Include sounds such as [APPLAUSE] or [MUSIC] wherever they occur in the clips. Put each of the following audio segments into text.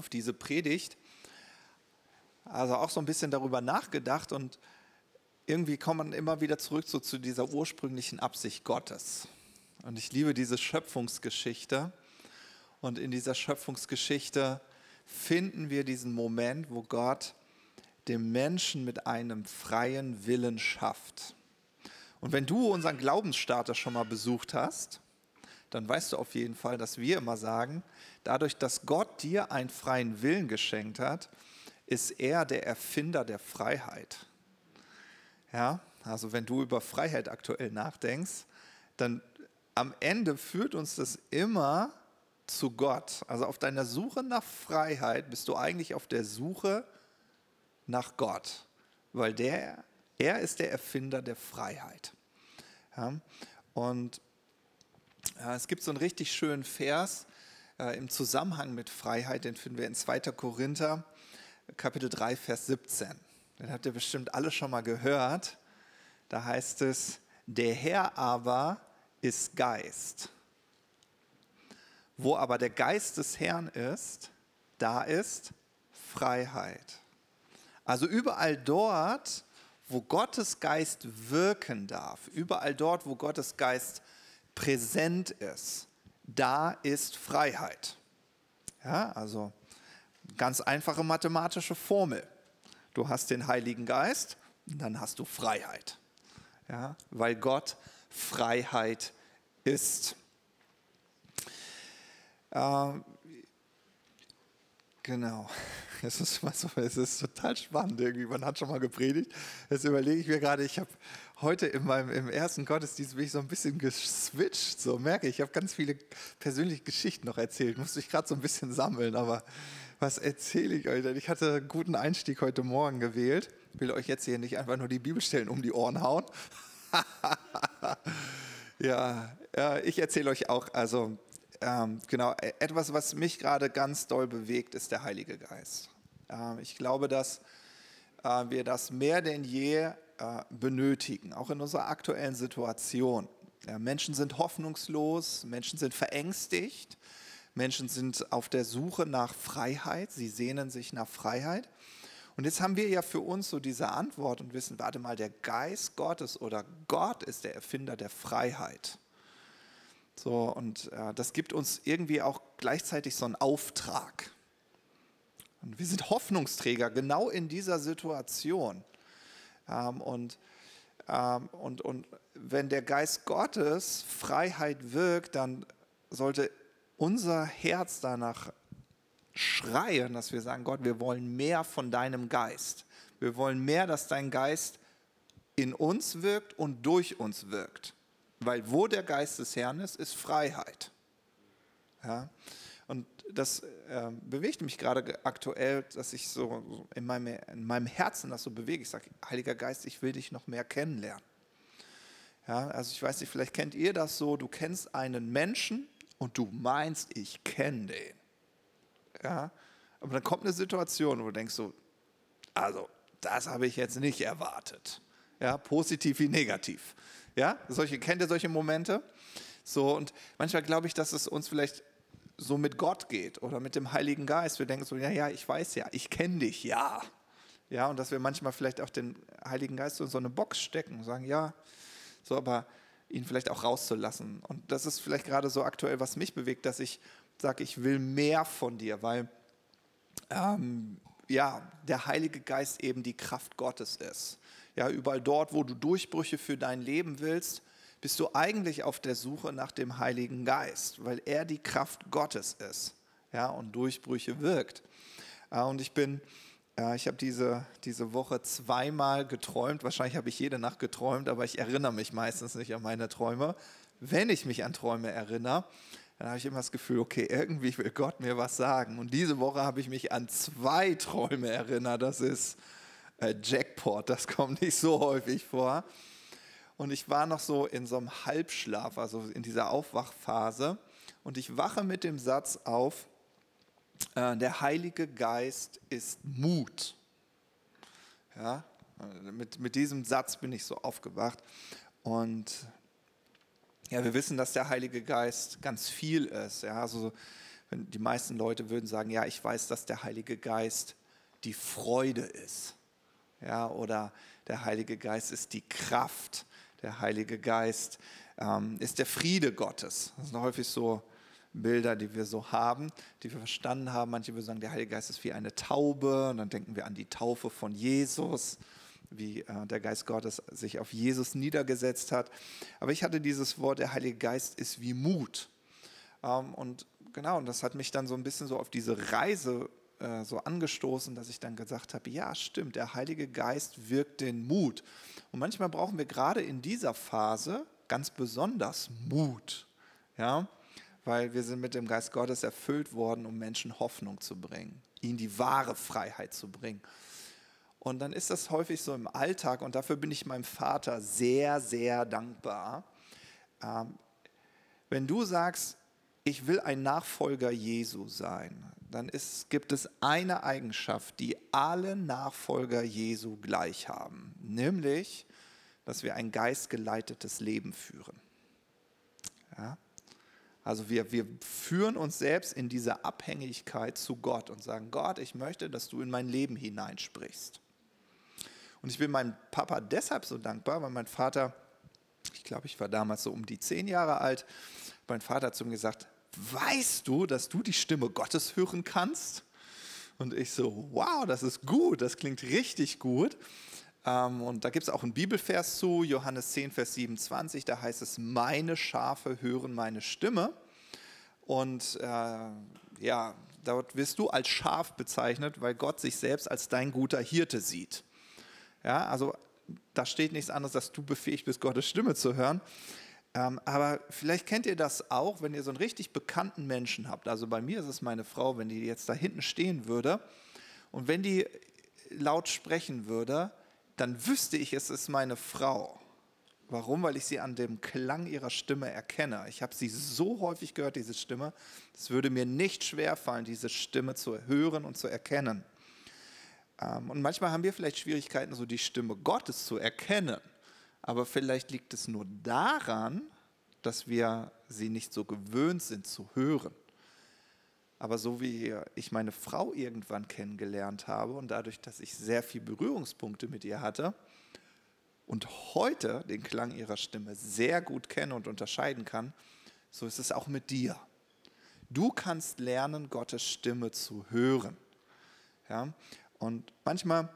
auf diese Predigt. Also auch so ein bisschen darüber nachgedacht und irgendwie kommt man immer wieder zurück so zu dieser ursprünglichen Absicht Gottes. Und ich liebe diese Schöpfungsgeschichte. Und in dieser Schöpfungsgeschichte finden wir diesen Moment, wo Gott den Menschen mit einem freien Willen schafft. Und wenn du unseren Glaubensstarter schon mal besucht hast, dann weißt du auf jeden Fall, dass wir immer sagen, dadurch, dass Gott dir einen freien Willen geschenkt hat, ist er der Erfinder der Freiheit. Ja, also wenn du über Freiheit aktuell nachdenkst, dann am Ende führt uns das immer zu Gott. Also auf deiner Suche nach Freiheit bist du eigentlich auf der Suche nach Gott, weil der, er ist der Erfinder der Freiheit. Ja, und es gibt so einen richtig schönen Vers äh, im Zusammenhang mit Freiheit, den finden wir in 2. Korinther, Kapitel 3, Vers 17. Den habt ihr bestimmt alle schon mal gehört. Da heißt es, der Herr aber ist Geist. Wo aber der Geist des Herrn ist, da ist Freiheit. Also überall dort, wo Gottes Geist wirken darf, überall dort, wo Gottes Geist präsent ist, da ist Freiheit. Ja, also ganz einfache mathematische Formel. Du hast den Heiligen Geist, dann hast du Freiheit. Ja, weil Gott Freiheit ist. Ähm, genau. [LAUGHS] Es ist, es ist total spannend irgendwie. Man hat schon mal gepredigt. Jetzt überlege ich mir gerade, ich habe heute in meinem, im ersten Gottesdienst bin ich so ein bisschen geswitcht. So merke ich, ich habe ganz viele persönliche Geschichten noch erzählt. Musste ich gerade so ein bisschen sammeln. Aber was erzähle ich euch denn? Ich hatte einen guten Einstieg heute Morgen gewählt. Ich will euch jetzt hier nicht einfach nur die Bibelstellen um die Ohren hauen. [LAUGHS] ja, ich erzähle euch auch, also ähm, genau, e, etwas, was mich gerade ganz doll bewegt, ist der Heilige Geist. Ähm, ich glaube, dass äh, wir das mehr denn je benötigen, auch in unserer aktuellen Situation. Ja, Menschen sind hoffnungslos, Menschen sind verängstigt, Menschen sind auf der Suche nach Freiheit, sie sehnen sich nach Freiheit. Und jetzt haben wir ja für uns so diese Antwort und wissen, warte mal, der Geist Gottes oder Gott ist der Erfinder der Freiheit. So, und äh, das gibt uns irgendwie auch gleichzeitig so einen Auftrag. Und wir sind Hoffnungsträger genau in dieser Situation. Ähm, und, ähm, und, und wenn der Geist Gottes Freiheit wirkt, dann sollte unser Herz danach schreien, dass wir sagen, Gott, wir wollen mehr von deinem Geist. Wir wollen mehr, dass dein Geist in uns wirkt und durch uns wirkt. Weil wo der Geist des Herrn ist, ist Freiheit. Ja? Und das äh, bewegt mich gerade aktuell, dass ich so in meinem, in meinem Herzen das so bewege. Ich sage, Heiliger Geist, ich will dich noch mehr kennenlernen. Ja, also ich weiß nicht, vielleicht kennt ihr das so, du kennst einen Menschen und du meinst, ich kenne den. Ja, aber dann kommt eine Situation, wo du denkst so, also das habe ich jetzt nicht erwartet. Ja, positiv wie negativ. Ja, solche, kennt ihr solche Momente? So, und manchmal glaube ich, dass es uns vielleicht so mit Gott geht oder mit dem Heiligen Geist. Wir denken so, ja, ja, ich weiß ja, ich kenne dich, ja. Ja, und dass wir manchmal vielleicht auch den Heiligen Geist in so eine Box stecken und sagen, ja, so, aber ihn vielleicht auch rauszulassen. Und das ist vielleicht gerade so aktuell, was mich bewegt, dass ich sage, ich will mehr von dir, weil ähm, ja, der Heilige Geist eben die Kraft Gottes ist. Ja, überall dort, wo du Durchbrüche für dein Leben willst, bist du eigentlich auf der Suche nach dem Heiligen Geist, weil er die Kraft Gottes ist ja, und Durchbrüche wirkt. Äh, und ich bin, äh, ich habe diese, diese Woche zweimal geträumt, wahrscheinlich habe ich jede Nacht geträumt, aber ich erinnere mich meistens nicht an meine Träume. Wenn ich mich an Träume erinnere, dann habe ich immer das Gefühl, okay, irgendwie will Gott mir was sagen. Und diese Woche habe ich mich an zwei Träume erinnert. Das ist äh, Jackpot, das kommt nicht so häufig vor. Und ich war noch so in so einem Halbschlaf, also in dieser Aufwachphase. Und ich wache mit dem Satz auf, äh, der Heilige Geist ist Mut. Ja, mit, mit diesem Satz bin ich so aufgewacht. Und ja, wir wissen, dass der Heilige Geist ganz viel ist. Ja, also die meisten Leute würden sagen, ja, ich weiß, dass der Heilige Geist die Freude ist. Ja, oder der Heilige Geist ist die Kraft. Der Heilige Geist ähm, ist der Friede Gottes. Das sind häufig so Bilder, die wir so haben, die wir verstanden haben. Manche würden sagen, der Heilige Geist ist wie eine Taube. Und dann denken wir an die Taufe von Jesus, wie äh, der Geist Gottes sich auf Jesus niedergesetzt hat. Aber ich hatte dieses Wort, der Heilige Geist ist wie Mut. Ähm, und genau, und das hat mich dann so ein bisschen so auf diese Reise äh, so angestoßen, dass ich dann gesagt habe, ja stimmt, der Heilige Geist wirkt den Mut. Und manchmal brauchen wir gerade in dieser Phase ganz besonders Mut. Ja? Weil wir sind mit dem Geist Gottes erfüllt worden, um Menschen Hoffnung zu bringen, ihnen die wahre Freiheit zu bringen. Und dann ist das häufig so im Alltag und dafür bin ich meinem Vater sehr, sehr dankbar. Ähm, wenn du sagst, ich will ein Nachfolger Jesu sein, dann ist, gibt es eine Eigenschaft, die alle Nachfolger Jesu gleich haben, nämlich, dass wir ein geistgeleitetes Leben führen. Ja? Also wir, wir führen uns selbst in diese Abhängigkeit zu Gott und sagen, Gott, ich möchte, dass du in mein Leben hineinsprichst. Und ich bin meinem Papa deshalb so dankbar, weil mein Vater, ich glaube, ich war damals so um die zehn Jahre alt, mein Vater hat zu mir gesagt, weißt du, dass du die Stimme Gottes hören kannst? Und ich so, wow, das ist gut, das klingt richtig gut. Ähm, und da gibt es auch einen Bibelvers zu, Johannes 10, Vers 27, da heißt es, meine Schafe hören meine Stimme. Und äh, ja, dort wirst du als Schaf bezeichnet, weil Gott sich selbst als dein guter Hirte sieht. Ja, also da steht nichts anderes, dass du befähigt bist, Gottes Stimme zu hören. Ähm, aber vielleicht kennt ihr das auch, wenn ihr so einen richtig bekannten Menschen habt. Also bei mir ist es meine Frau, wenn die jetzt da hinten stehen würde und wenn die laut sprechen würde, dann wüsste ich, es ist meine Frau. Warum? Weil ich sie an dem Klang ihrer Stimme erkenne. Ich habe sie so häufig gehört, diese Stimme. Es würde mir nicht schwer fallen, diese Stimme zu hören und zu erkennen. Ähm, und manchmal haben wir vielleicht Schwierigkeiten, so die Stimme Gottes zu erkennen. Aber vielleicht liegt es nur daran, dass wir sie nicht so gewöhnt sind zu hören. Aber so wie ich meine Frau irgendwann kennengelernt habe und dadurch, dass ich sehr viele Berührungspunkte mit ihr hatte und heute den Klang ihrer Stimme sehr gut kenne und unterscheiden kann, so ist es auch mit dir. Du kannst lernen, Gottes Stimme zu hören. Ja? Und manchmal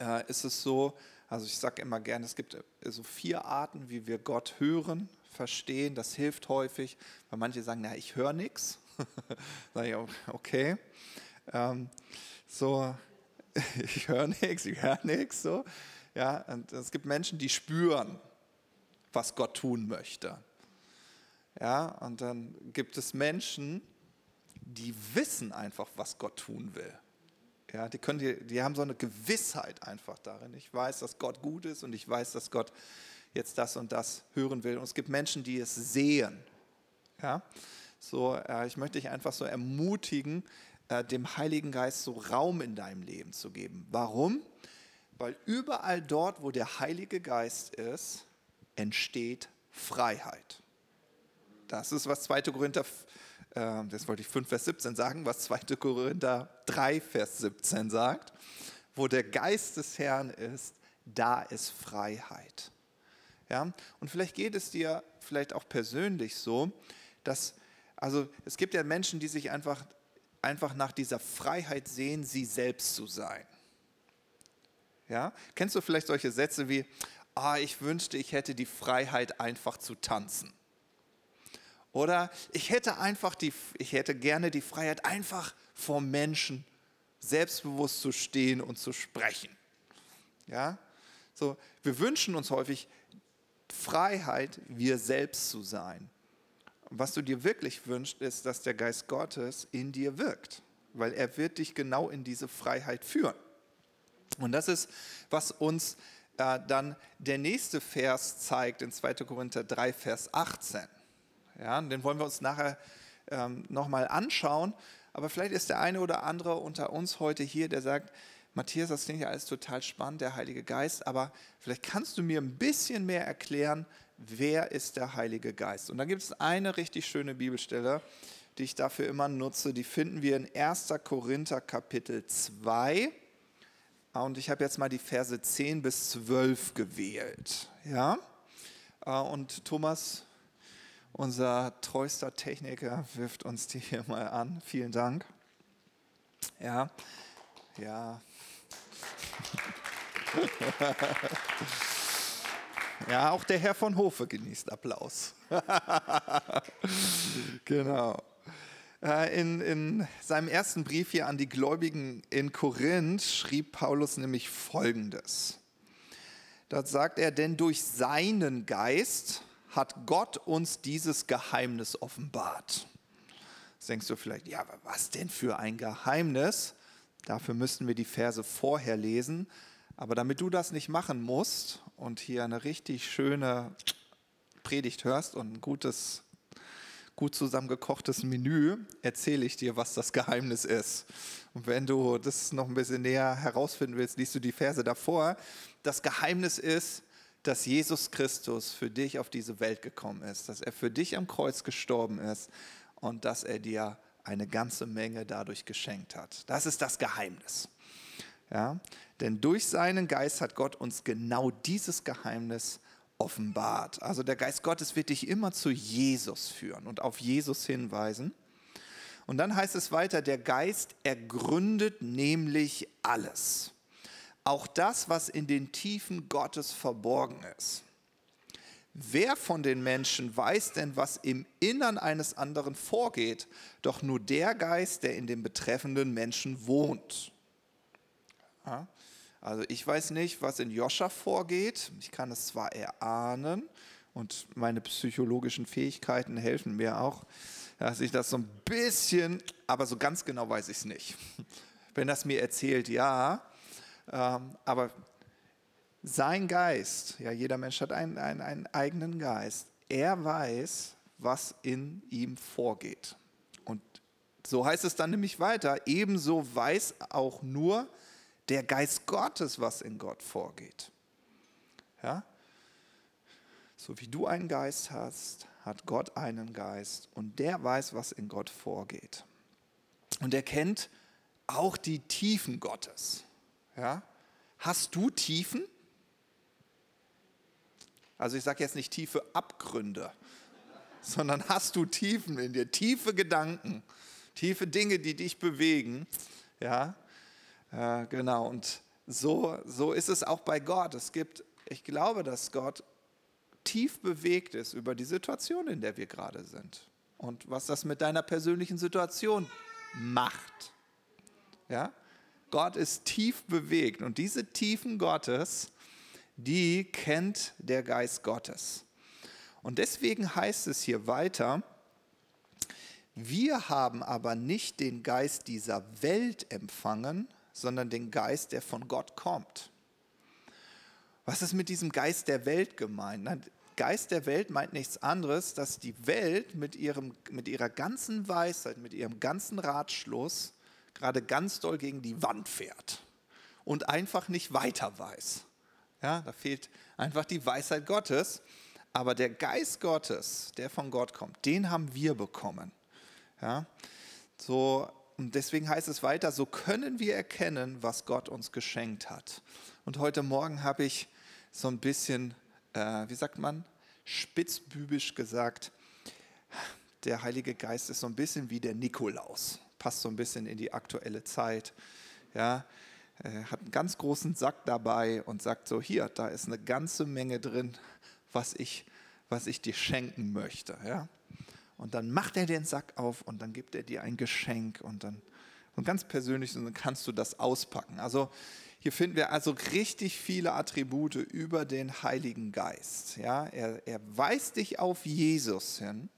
äh, ist es so, also ich sage immer gerne, es gibt so vier Arten, wie wir Gott hören, verstehen. Das hilft häufig, weil manche sagen, na, ich höre nichts. [LAUGHS] Sage ich, okay. Ähm, so, [LAUGHS] ich höre nichts, ich höre nichts. So. Ja, es gibt Menschen, die spüren, was Gott tun möchte. Ja, und dann gibt es Menschen, die wissen einfach, was Gott tun will. Ja, die, können die, die haben so eine Gewissheit einfach darin. Ich weiß, dass Gott gut ist und ich weiß, dass Gott jetzt das und das hören will. Und es gibt Menschen, die es sehen. Ja? So, äh, ich möchte dich einfach so ermutigen, äh, dem Heiligen Geist so Raum in deinem Leben zu geben. Warum? Weil überall dort, wo der Heilige Geist ist, entsteht Freiheit. Das ist, was 2. Korinther äh, das wollte ich 5 Vers 17 sagen, was 2. Korinther 3 Vers 17 sagt, wo der Geist des Herrn ist, da ist Freiheit. Ja? Und vielleicht geht es dir vielleicht auch persönlich so, dass, also es gibt ja Menschen, die sich einfach, einfach nach dieser Freiheit sehen, sie selbst zu sein. Ja? Kennst du vielleicht solche Sätze wie, ah, ich wünschte, ich hätte die Freiheit, einfach zu tanzen. Oder ich hätte einfach die, ich hätte gerne die Freiheit, einfach vor Menschen selbstbewusst zu stehen und zu sprechen. Ja? So, wir wünschen uns häufig Freiheit, wir selbst zu sein. Was du dir wirklich wünschst, ist, dass der Geist Gottes in dir wirkt, weil er wird dich genau in diese Freiheit führen. Und das ist, was uns äh, dann der nächste Vers zeigt in 2. Korinther 3, Vers 18. Ja, den wollen wir uns nachher ähm, nochmal anschauen. Aber vielleicht ist der eine oder andere unter uns heute hier, der sagt, Matthias, das klingt ja alles total spannend, der Heilige Geist, aber vielleicht kannst du mir ein bisschen mehr erklären, wer ist der Heilige Geist? Und da gibt es eine richtig schöne Bibelstelle, die ich dafür immer nutze, die finden wir in 1. Korinther Kapitel 2. Und ich habe jetzt mal die Verse 10 bis 12 gewählt. Ja? Äh, und Thomas, unser treuster Techniker, wirft uns die hier mal an. Vielen Dank. Ja, ja. [LAUGHS] Ja, auch der Herr von Hofe genießt Applaus. [LAUGHS] genau. Äh, in, in seinem ersten Brief hier an die Gläubigen in Korinth schrieb Paulus nämlich Folgendes. Dort sagt er, denn durch seinen Geist hat Gott uns dieses Geheimnis offenbart. Jetzt denkst du vielleicht, ja, was denn für ein Geheimnis? Dafür müssten wir die Verse vorher lesen. Aber damit du das nicht machen musst und hier eine richtig schöne Predigt hörst und ein gutes, gut zusammengekochtes Menü, erzähle ich dir, was das Geheimnis ist. Und wenn du das noch ein bisschen näher herausfinden willst, liest du die Verse davor. Das Geheimnis ist, dass Jesus Christus für dich auf diese Welt gekommen ist, dass er für dich am Kreuz gestorben ist und dass er dir eine ganze Menge dadurch geschenkt hat. Das ist das Geheimnis. Ja? Denn durch seinen Geist hat Gott uns genau dieses Geheimnis offenbart. Also der Geist Gottes wird dich immer zu Jesus führen und auf Jesus hinweisen. Und dann heißt es weiter, der Geist ergründet nämlich alles. Auch das, was in den Tiefen Gottes verborgen ist. Wer von den Menschen weiß denn, was im Innern eines anderen vorgeht? Doch nur der Geist, der in dem betreffenden Menschen wohnt. Ja? Also ich weiß nicht, was in Joscha vorgeht. Ich kann es zwar erahnen und meine psychologischen Fähigkeiten helfen mir auch, dass ich das so ein bisschen, aber so ganz genau weiß ich es nicht. Wenn das mir erzählt, ja, aber sein Geist, ja, jeder Mensch hat einen, einen, einen eigenen Geist, er weiß, was in ihm vorgeht. Und so heißt es dann nämlich weiter, ebenso weiß auch nur der Geist Gottes, was in Gott vorgeht. Ja? So wie du einen Geist hast, hat Gott einen Geist und der weiß, was in Gott vorgeht. Und er kennt auch die Tiefen Gottes. Ja? Hast du Tiefen? Also ich sage jetzt nicht tiefe Abgründe, [LAUGHS] sondern hast du Tiefen in dir, tiefe Gedanken, tiefe Dinge, die dich bewegen. Ja? Ja, genau, und so, so ist es auch bei Gott. Es gibt, ich glaube, dass Gott tief bewegt ist über die Situation, in der wir gerade sind und was das mit deiner persönlichen Situation macht. Ja? Gott ist tief bewegt und diese Tiefen Gottes, die kennt der Geist Gottes. Und deswegen heißt es hier weiter, wir haben aber nicht den Geist dieser Welt empfangen, sondern den Geist, der von Gott kommt. Was ist mit diesem Geist der Welt gemeint? Geist der Welt meint nichts anderes, dass die Welt mit, ihrem, mit ihrer ganzen Weisheit, mit ihrem ganzen Ratschluss gerade ganz doll gegen die Wand fährt und einfach nicht weiter weiß. Ja, da fehlt einfach die Weisheit Gottes. Aber der Geist Gottes, der von Gott kommt, den haben wir bekommen. Ja, so und deswegen heißt es weiter, so können wir erkennen, was Gott uns geschenkt hat. Und heute Morgen habe ich so ein bisschen, äh, wie sagt man, spitzbübisch gesagt, der Heilige Geist ist so ein bisschen wie der Nikolaus. Passt so ein bisschen in die aktuelle Zeit. Ja, er hat einen ganz großen Sack dabei und sagt so, hier, da ist eine ganze Menge drin, was ich, was ich dir schenken möchte. Ja? Und dann macht er den Sack auf und dann gibt er dir ein Geschenk und dann und ganz persönlich und dann kannst du das auspacken. Also hier finden wir also richtig viele Attribute über den Heiligen Geist. Ja, er, er weist dich auf Jesus hin.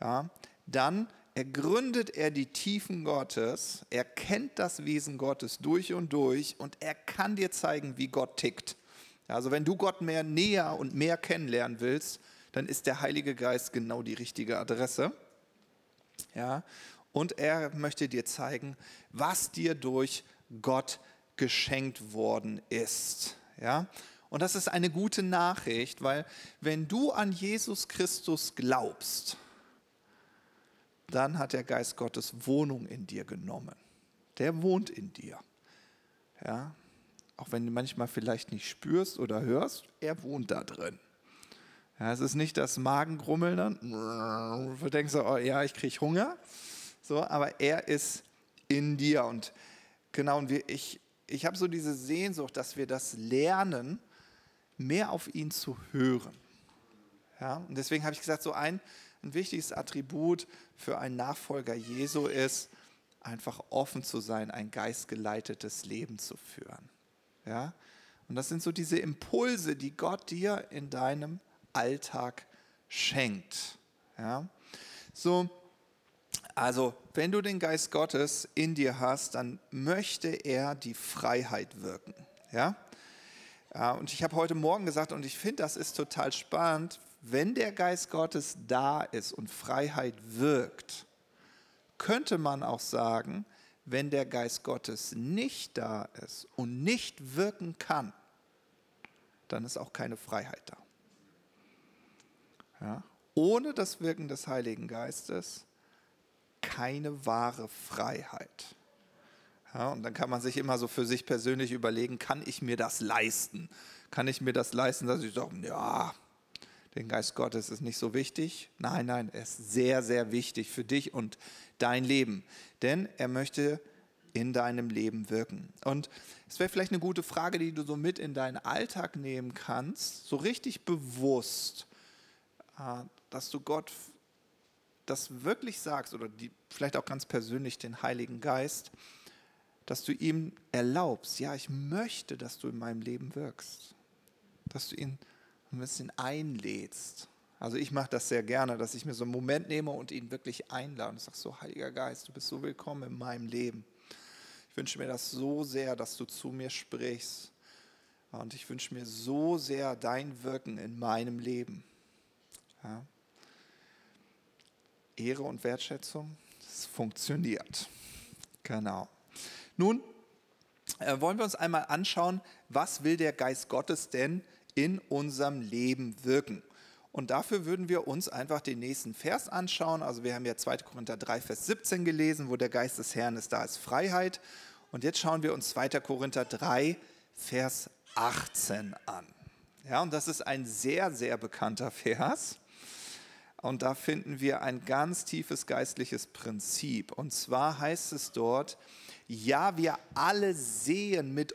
Ja, dann ergründet er die Tiefen Gottes, er kennt das Wesen Gottes durch und durch und er kann dir zeigen, wie Gott tickt. Also wenn du Gott mehr näher und mehr kennenlernen willst, dann ist der Heilige Geist genau die richtige Adresse. Ja, und er möchte dir zeigen, was dir durch Gott geschenkt worden ist. Ja? Und das ist eine gute Nachricht, weil wenn du an Jesus Christus glaubst, dann hat der Geist Gottes Wohnung in dir genommen. Der wohnt in dir. Ja, auch wenn du manchmal vielleicht nicht spürst oder hörst, er wohnt da drin. Ja, es ist nicht das Magengrummeln dann, du denkst, oh, ja, ich kriege Hunger, so, aber er ist in dir und genau, und wir, ich, ich habe so diese Sehnsucht, dass wir das lernen, mehr auf ihn zu hören. Ja, und deswegen habe ich gesagt, so ein, ein wichtiges Attribut für einen Nachfolger Jesu ist, einfach offen zu sein, ein geistgeleitetes Leben zu führen. Ja? Und das sind so diese Impulse, die Gott dir in deinem Alltag schenkt. Ja? So, also, wenn du den Geist Gottes in dir hast, dann möchte er die Freiheit wirken. Ja? ja und ich habe heute Morgen gesagt, und ich finde, das ist total spannend, wenn der Geist Gottes da ist und Freiheit wirkt, könnte man auch sagen, wenn der Geist Gottes nicht da ist und nicht wirken kann, dann ist auch keine Freiheit da. Ja? Ohne das Wirken des Heiligen Geistes keine wahre Freiheit. Ja, und dann kann man sich immer so für sich persönlich überlegen, kann ich mir das leisten? Kann ich mir das leisten, dass ich sage, ja, den Geist Gottes ist nicht so wichtig? Nein, nein, er ist sehr, sehr wichtig für dich und dein Leben. Denn er möchte in deinem Leben wirken. Und es wäre vielleicht eine gute Frage, die du so mit in deinen Alltag nehmen kannst, so richtig bewusst, äh, dass du Gott das wirklich sagst oder die, vielleicht auch ganz persönlich den Heiligen Geist, dass du ihm erlaubst, ja, ich möchte, dass du in meinem Leben wirkst, dass du ihn ein bisschen einlädst. Also ich mache das sehr gerne, dass ich mir so einen Moment nehme und ihn wirklich einlade und sage so, Heiliger Geist, du bist so willkommen in meinem Leben. Ich wünsche mir das so sehr, dass du zu mir sprichst. Und ich wünsche mir so sehr dein Wirken in meinem Leben. Ja. Ehre und Wertschätzung, das funktioniert. Genau. Nun äh, wollen wir uns einmal anschauen, was will der Geist Gottes denn in unserem Leben wirken? Und dafür würden wir uns einfach den nächsten Vers anschauen. Also wir haben ja 2. Korinther 3, Vers 17 gelesen, wo der Geist des Herrn ist, da ist Freiheit. Und jetzt schauen wir uns 2. Korinther 3, Vers 18 an. Ja, und das ist ein sehr, sehr bekannter Vers. Und da finden wir ein ganz tiefes geistliches Prinzip. Und zwar heißt es dort, ja, wir alle sehen mit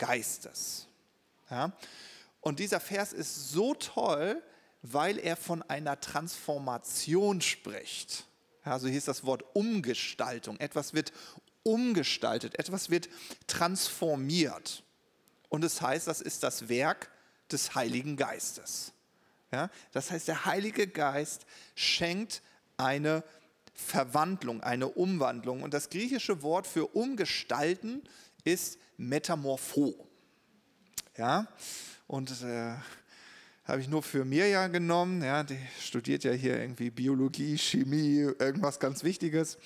Geistes. Ja? Und dieser Vers ist so toll, weil er von einer Transformation spricht. Also hier ist das Wort Umgestaltung. Etwas wird umgestaltet, etwas wird transformiert. Und es das heißt, das ist das Werk des Heiligen Geistes. Ja? Das heißt, der Heilige Geist schenkt eine Verwandlung, eine Umwandlung. Und das griechische Wort für umgestalten ist Metamorpho. Ja? Und äh, habe ich nur für Mirja genommen. Ja, die studiert ja hier irgendwie Biologie, Chemie, irgendwas ganz Wichtiges.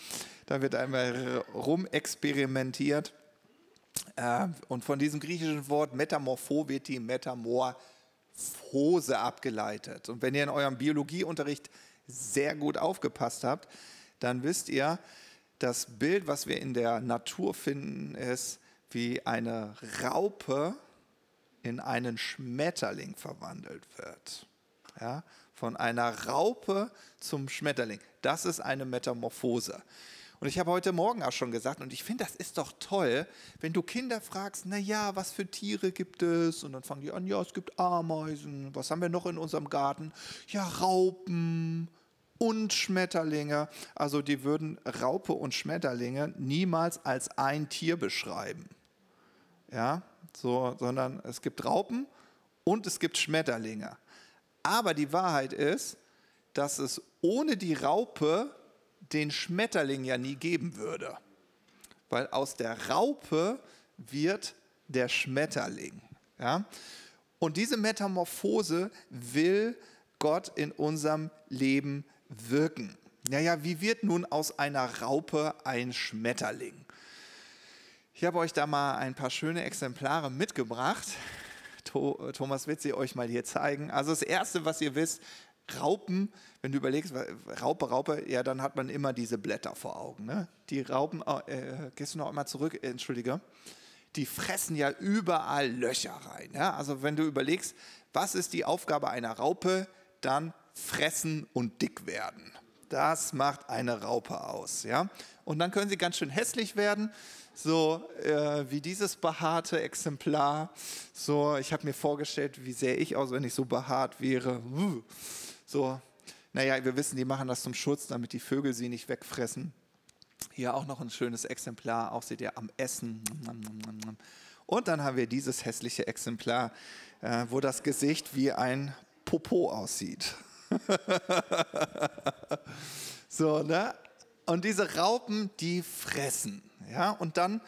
Da wird einmal rumexperimentiert. Äh, und von diesem griechischen Wort Metamorpho wird die Metamor Phose abgeleitet. Und wenn ihr in eurem Biologieunterricht sehr gut aufgepasst habt, dann wisst ihr, das Bild, was wir in der Natur finden, ist, wie eine Raupe in einen Schmetterling verwandelt wird. Ja, von einer Raupe zum Schmetterling. Das ist eine Metamorphose. Und ich habe heute Morgen auch schon gesagt, und ich finde, das ist doch toll, wenn du Kinder fragst, na ja, was für Tiere gibt es? Und dann fangen die an, ja, es gibt Ameisen. Was haben wir noch in unserem Garten? Ja, Raupen und Schmetterlinge. Also die würden Raupe und Schmetterlinge niemals als ein Tier beschreiben. Ja, so, sondern es gibt Raupen und es gibt Schmetterlinge. Aber die Wahrheit ist, dass es ohne die Raupe den Schmetterling ja nie geben würde. Weil aus der Raupe wird der Schmetterling. Ja? Und diese Metamorphose will Gott in unserem Leben wirken. Naja, wie wird nun aus einer Raupe ein Schmetterling? Ich habe euch da mal ein paar schöne Exemplare mitgebracht. Thomas wird sie euch mal hier zeigen. Also das Erste, was ihr wisst, Raupen, wenn du überlegst, Raupe, Raupe, ja, dann hat man immer diese Blätter vor Augen. Ne? Die Raupen, äh, gehst du noch einmal zurück, äh, entschuldige, die fressen ja überall Löcher rein. Ja? Also wenn du überlegst, was ist die Aufgabe einer Raupe, dann fressen und dick werden. Das macht eine Raupe aus. Ja? Und dann können sie ganz schön hässlich werden so äh, wie dieses behaarte Exemplar. So, ich habe mir vorgestellt, wie sähe ich aus, wenn ich so behaart wäre. So, naja, wir wissen, die machen das zum Schutz, damit die Vögel sie nicht wegfressen. Hier auch noch ein schönes Exemplar, auch seht ihr am Essen. Und dann haben wir dieses hässliche Exemplar, äh, wo das Gesicht wie ein Popo aussieht. [LAUGHS] so, ne? Und diese Raupen, die fressen. Ja? Und dann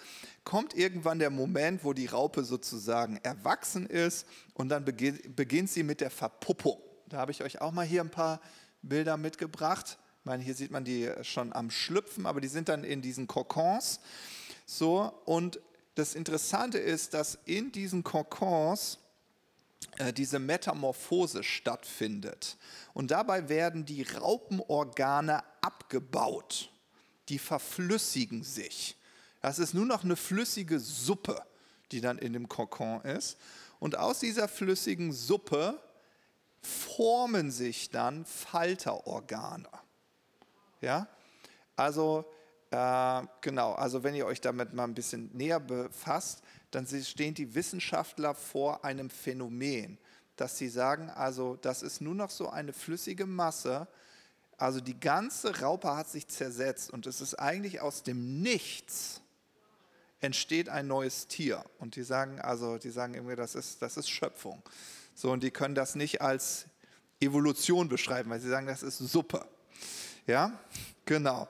kommt irgendwann der Moment, wo die Raupe sozusagen erwachsen ist und dann beginnt sie mit der Verpuppung. Da habe ich euch auch mal hier ein paar Bilder mitgebracht. Ich meine, hier sieht man die schon am Schlüpfen, aber die sind dann in diesen Kokons. So, und das Interessante ist, dass in diesen Kokons äh, diese Metamorphose stattfindet. Und dabei werden die Raupenorgane abgebaut. Die verflüssigen sich. Das ist nur noch eine flüssige Suppe, die dann in dem Kokon ist. Und aus dieser flüssigen Suppe formen sich dann Falterorgane. Ja, also äh, genau, also wenn ihr euch damit mal ein bisschen näher befasst, dann stehen die Wissenschaftler vor einem Phänomen, dass sie sagen, also das ist nur noch so eine flüssige Masse, also die ganze Raupe hat sich zersetzt und es ist eigentlich aus dem Nichts entsteht ein neues Tier. Und die sagen, also die sagen irgendwie, das ist, das ist Schöpfung. So, und die können das nicht als Evolution beschreiben, weil sie sagen, das ist Suppe. Ja, genau.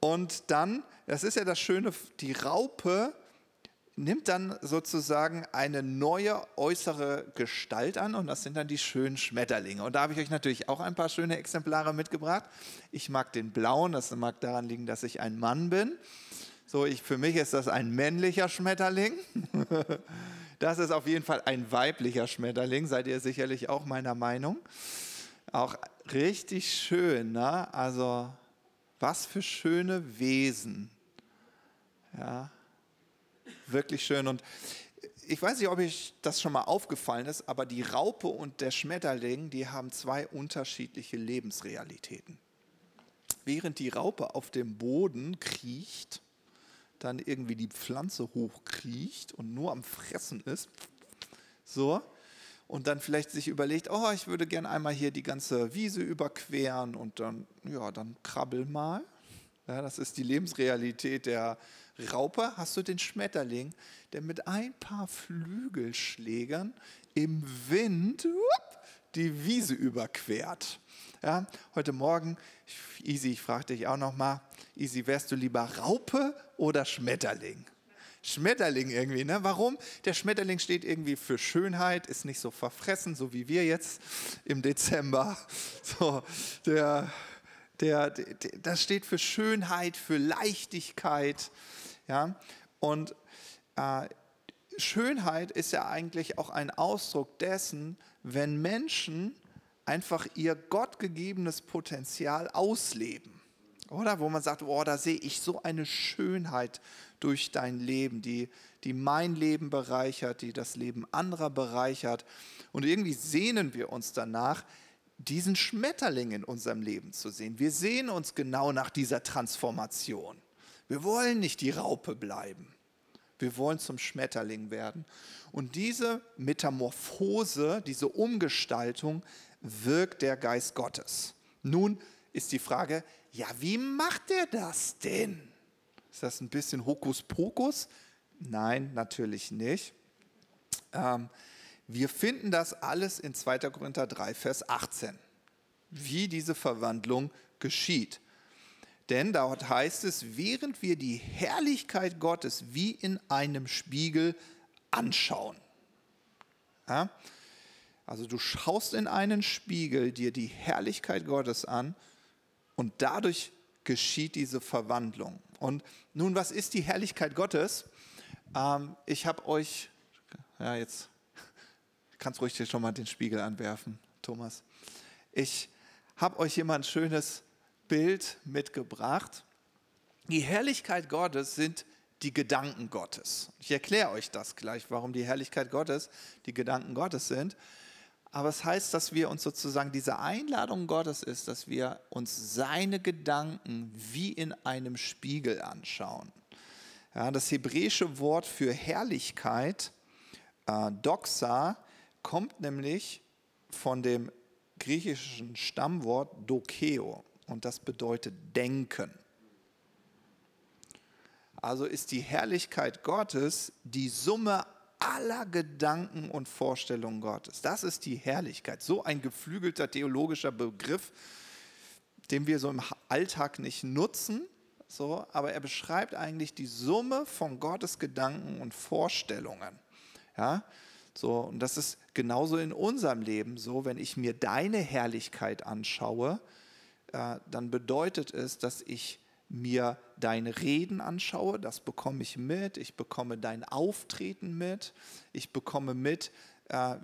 Und dann, das ist ja das Schöne, die Raupe nimmt dann sozusagen eine neue äußere Gestalt an und das sind dann die schönen Schmetterlinge. Und da habe ich euch natürlich auch ein paar schöne Exemplare mitgebracht. Ich mag den blauen, das mag daran liegen, dass ich ein Mann bin. So, ich, für mich ist das ein männlicher Schmetterling. [LAUGHS] Das ist auf jeden Fall ein weiblicher Schmetterling, seid ihr sicherlich auch meiner Meinung. Auch richtig schön, ne? Also, was für schöne Wesen. Ja, wirklich schön. Und ich weiß nicht, ob euch das schon mal aufgefallen ist, aber die Raupe und der Schmetterling, die haben zwei unterschiedliche Lebensrealitäten. Während die Raupe auf dem Boden kriecht, dann irgendwie die Pflanze hochkriecht und nur am Fressen ist, so, und dann vielleicht sich überlegt, oh, ich würde gerne einmal hier die ganze Wiese überqueren und dann, ja, dann krabbel mal. Ja, das ist die Lebensrealität der Raupe. Hast du den Schmetterling, der mit ein paar Flügelschlägern im Wind die Wiese überquert. Ja, heute Morgen, Easy, ich frage dich auch noch mal, Easy, wärst du lieber Raupe oder Schmetterling? Schmetterling irgendwie, ne? Warum? Der Schmetterling steht irgendwie für Schönheit, ist nicht so verfressen, so wie wir jetzt im Dezember. [LAUGHS] So, der, der, der, das steht für Schönheit, für Leichtigkeit, ja? Und äh, Schönheit ist ja eigentlich auch ein Ausdruck dessen, wenn Menschen einfach ihr gottgegebenes Potenzial ausleben. Oder wo man sagt, oh, da sehe ich so eine Schönheit durch dein Leben, die, die mein Leben bereichert, die das Leben anderer bereichert. Und irgendwie sehnen wir uns danach, diesen Schmetterling in unserem Leben zu sehen. Wir sehen uns genau nach dieser Transformation. Wir wollen nicht die Raupe bleiben. Wir wollen zum Schmetterling werden. Und diese Metamorphose, diese Umgestaltung wirkt der Geist Gottes. Nun ist die Frage, ja, wie macht er das denn? Ist das ein bisschen Hokuspokus? Nein, natürlich nicht. Ähm, wir finden das alles in 2. Korinther 3, Vers 18, wie diese Verwandlung geschieht. Denn dort heißt es, während wir die Herrlichkeit Gottes wie in einem Spiegel anschauen. Ja? Also du schaust in einen Spiegel, dir die Herrlichkeit Gottes an und dadurch geschieht diese Verwandlung. Und nun, was ist die Herrlichkeit Gottes? Ähm, ich habe euch, ja jetzt kannst ruhig dir schon mal den Spiegel anwerfen, Thomas. Ich habe euch ein schönes Bild mitgebracht. Die Herrlichkeit Gottes sind die Gedanken Gottes. Ich erkläre euch das gleich, warum die Herrlichkeit Gottes die Gedanken Gottes sind. Aber es heißt, dass wir uns sozusagen diese Einladung Gottes ist, dass wir uns seine Gedanken wie in einem Spiegel anschauen. Ja, das hebräische Wort für Herrlichkeit, äh, Doxa, kommt nämlich von dem griechischen Stammwort dokeo und das bedeutet denken. Also ist die Herrlichkeit Gottes die Summe aller Gedanken und Vorstellungen Gottes. Das ist die Herrlichkeit. So ein geflügelter theologischer Begriff, den wir so im Alltag nicht nutzen, so, aber er beschreibt eigentlich die Summe von Gottes Gedanken und Vorstellungen. Ja, so, und das ist genauso in unserem Leben so, wenn ich mir deine Herrlichkeit anschaue, dann bedeutet es, dass ich mir deine Reden anschaue, das bekomme ich mit, ich bekomme dein Auftreten mit, ich bekomme mit äh,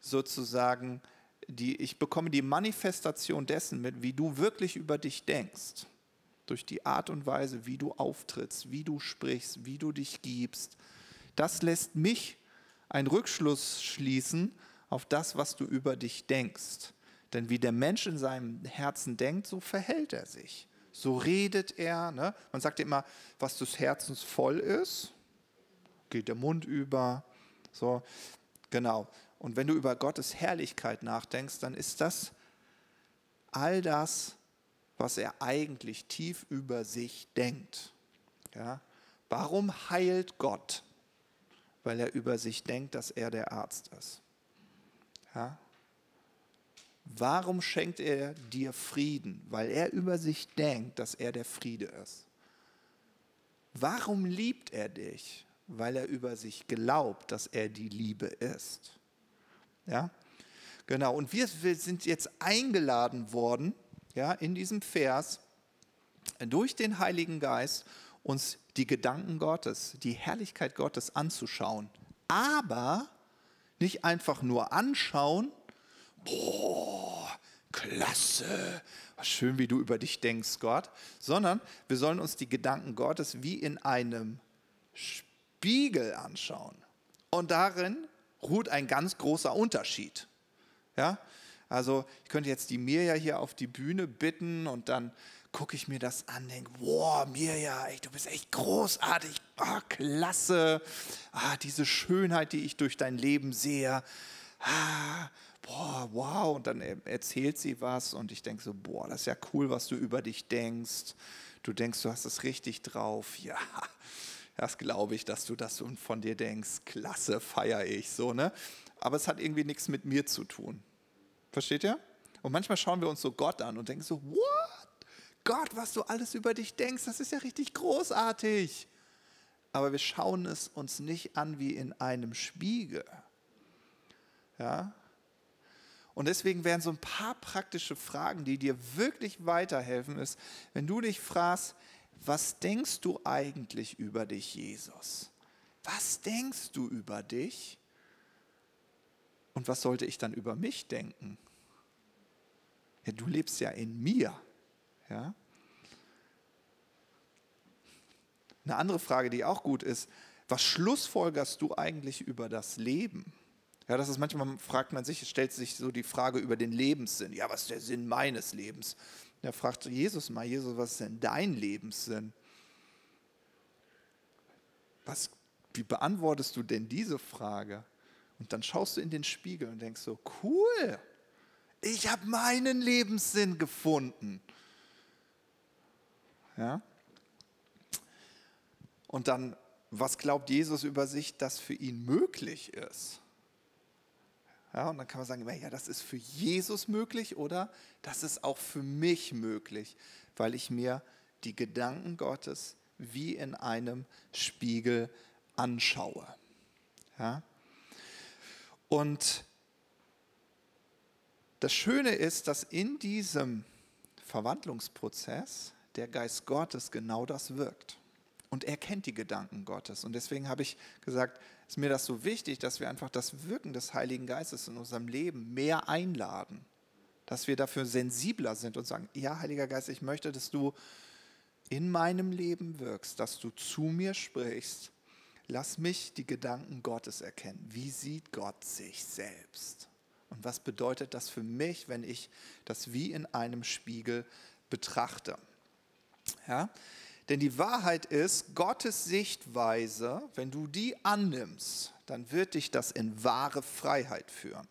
sozusagen, die, ich bekomme die Manifestation dessen mit, wie du wirklich über dich denkst. Durch die Art und Weise, wie du auftrittst, wie du sprichst, wie du dich gibst. Das lässt mich einen Rückschluss schließen auf das, was du über dich denkst. Denn wie der Mensch in seinem Herzen denkt, so verhält er sich so redet er. Ne? Man sagt immer, was des Herzens voll ist, geht der Mund über. So, genau. Und wenn du über Gottes Herrlichkeit nachdenkst, dann ist das all das, was er eigentlich tief über sich denkt. Ja? Warum heilt Gott? Weil er über sich denkt, dass er der Arzt ist. Ja? Warum schenkt er dir Frieden? Weil er über sich denkt, dass er der Friede ist. Warum liebt er dich? Weil er über sich glaubt, dass er die Liebe ist. Ja? Genau, und wir, sind jetzt eingeladen worden, ja, in diesem Vers, durch den Heiligen Geist, uns die Gedanken Gottes, die Herrlichkeit Gottes anzuschauen. Aber nicht einfach nur anschauen, boah, klasse, schön, wie du über dich denkst, Gott, sondern wir sollen uns die Gedanken Gottes wie in einem Spiegel anschauen. Und darin ruht ein ganz großer Unterschied. Ja? Also ich könnte jetzt die Mirja hier auf die Bühne bitten und dann gucke ich mir das an, denke, wow, Mirja, ey, du bist echt großartig, oh, klasse, ah, diese Schönheit, die ich durch dein Leben sehe, ah, boah, wow, und dann erzählt sie was und ich denke so, boah, das ist ja cool, was du über dich denkst. Du denkst, du hast es richtig drauf. Ja, [LAUGHS] das glaube ich, dass du das von dir denkst. Klasse, feiere ich so, ne? Aber es hat irgendwie nichts mit mir zu tun. Versteht ihr? Und manchmal schauen wir uns so Gott an und denken so, what? Gott, was du alles über dich denkst, das ist ja richtig großartig. Aber wir schauen es uns nicht an wie in einem Spiegel. Ja, und deswegen wären so ein paar praktische Fragen, die dir wirklich weiterhelfen, ist, wenn du dich fragst, was denkst du eigentlich über dich, Jesus? Was denkst du über dich? Und was sollte ich dann über mich denken? Ja, du lebst ja in mir. Ja? Eine andere Frage, die auch gut ist, was schlussfolgerst du eigentlich über das Leben? Ja, das ist manchmal, fragt man sich, stellt sich so die Frage über den Lebenssinn. Ja, was ist der Sinn meines Lebens? Da fragt Jesus mal, Jesus, was ist denn dein Lebenssinn? Was, wie beantwortest du denn diese Frage? Und dann schaust du in den Spiegel und denkst so, cool, ich habe meinen Lebenssinn gefunden. Ja? Und dann, was glaubt Jesus über sich, dass für ihn möglich ist? Ja, und dann kann man sagen, ja, das ist für Jesus möglich oder das ist auch für mich möglich, weil ich mir die Gedanken Gottes wie in einem Spiegel anschaue. Ja? Und das Schöne ist, dass in diesem Verwandlungsprozess der Geist Gottes genau das wirkt. Und er kennt die Gedanken Gottes. Und deswegen habe ich gesagt, ist mir das so wichtig, dass wir einfach das Wirken des Heiligen Geistes in unserem Leben mehr einladen. Dass wir dafür sensibler sind und sagen, ja, Heiliger Geist, ich möchte, dass du in meinem Leben wirkst, dass du zu mir sprichst. Lass mich die Gedanken Gottes erkennen. Wie sieht Gott sich selbst? Und was bedeutet das für mich, wenn ich das wie in einem Spiegel betrachte? Ja? Denn die Wahrheit ist, Gottes Sichtweise, wenn du die annimmst, dann wird dich das in wahre Freiheit führen.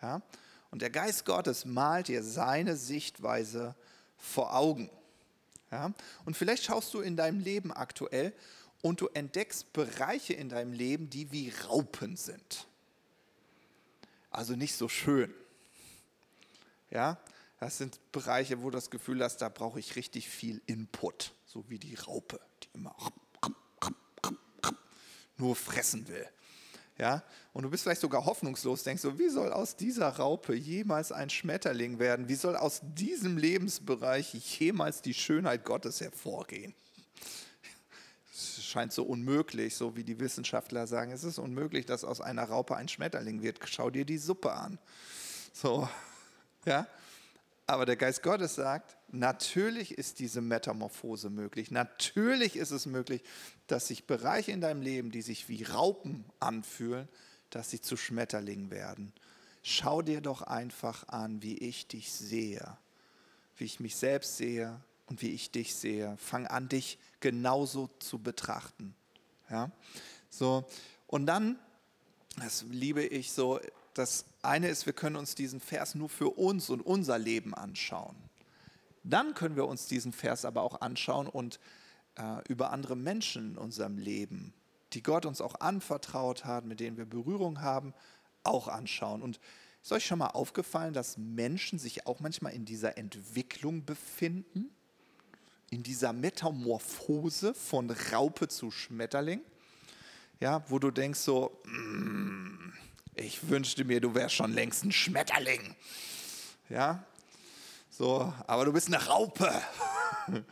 Ja? Und der Geist Gottes malt dir seine Sichtweise vor Augen. Ja? Und vielleicht schaust du in deinem Leben aktuell und du entdeckst Bereiche in deinem Leben, die wie Raupen sind. Also nicht so schön. Ja, das sind Bereiche, wo du das Gefühl hast, da brauche ich richtig viel Input, so wie die Raupe, die immer nur fressen will. Ja, und du bist vielleicht sogar hoffnungslos, denkst so, wie soll aus dieser Raupe jemals ein Schmetterling werden? Wie soll aus diesem Lebensbereich jemals die Schönheit Gottes hervorgehen? Es scheint so unmöglich, so wie die Wissenschaftler sagen, es ist unmöglich, dass aus einer Raupe ein Schmetterling wird. Schau dir die Suppe an. So, ja, aber der Geist Gottes sagt, natürlich ist diese Metamorphose möglich. Natürlich ist es möglich, dass sich Bereiche in deinem Leben, die sich wie Raupen anfühlen, dass sie zu Schmetterlingen werden. Schau dir doch einfach an, wie ich dich sehe, wie ich mich selbst sehe und wie ich dich sehe. Fang an, dich genauso zu betrachten. Ja? So, und dann, das liebe ich so, das eine ist, wir können uns diesen Vers nur für uns und unser Leben anschauen. Dann können wir uns diesen Vers aber auch anschauen und äh, über andere Menschen in unserem Leben, die Gott uns auch anvertraut hat, mit denen wir Berührung haben, auch anschauen. Und ist euch schon mal aufgefallen, dass Menschen sich auch manchmal in dieser Entwicklung befinden? In dieser Metamorphose von Raupe zu Schmetterling? Ja, wo du denkst so, mm, ich wünschte mir, du wärst schon längst ein Schmetterling. Ja, so, aber du bist eine Raupe. [LAUGHS]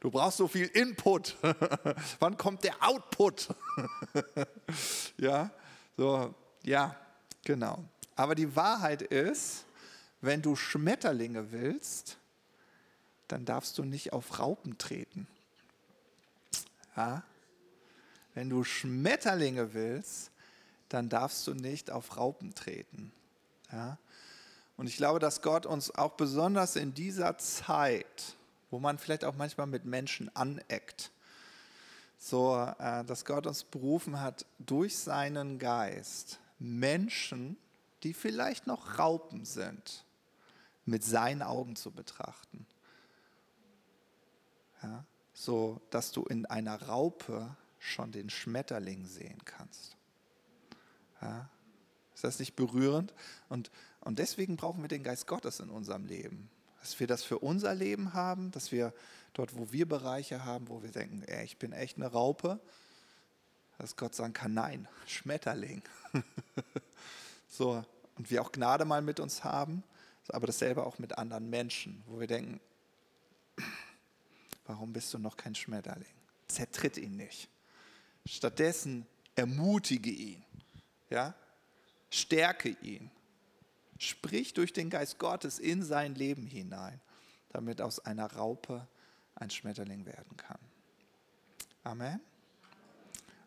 Du brauchst so viel Input. [LAUGHS] Wann kommt der Output? [LAUGHS] Ja, so, ja, genau. Aber die Wahrheit ist, wenn du Schmetterlinge willst, dann darfst du nicht auf Raupen treten. Ja? Wenn du Schmetterlinge willst, dann darfst du nicht auf Raupen treten. Ja? Und ich glaube, dass Gott uns auch besonders in dieser Zeit, wo man vielleicht auch manchmal mit Menschen aneckt, so, äh, dass Gott uns berufen hat, durch seinen Geist Menschen, die vielleicht noch Raupen sind, mit seinen Augen zu betrachten. Ja? So, dass du in einer Raupe schon den Schmetterling sehen kannst. Ja? Ist das nicht berührend? Und, und deswegen brauchen wir den Geist Gottes in unserem Leben. Dass wir das für unser Leben haben, dass wir dort, wo wir Bereiche haben, wo wir denken, ey, ich bin echt eine Raupe, dass Gott sagen kann, nein, [LAUGHS] Schmetterling. [LAUGHS] so, und wir auch Gnade mal mit uns haben, aber dasselbe auch mit anderen Menschen, wo wir denken, [CLEARS THROAT] warum bist du noch kein Schmetterling? Zertritt ihn nicht. Stattdessen ermutige ihn. Ja? Stärke ihn. Sprich durch den Geist Gottes in sein Leben hinein, damit aus einer Raupe ein Schmetterling werden kann. Amen.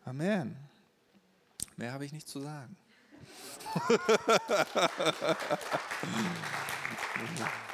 Amen. Mehr habe ich nicht zu sagen. [LAUGHS]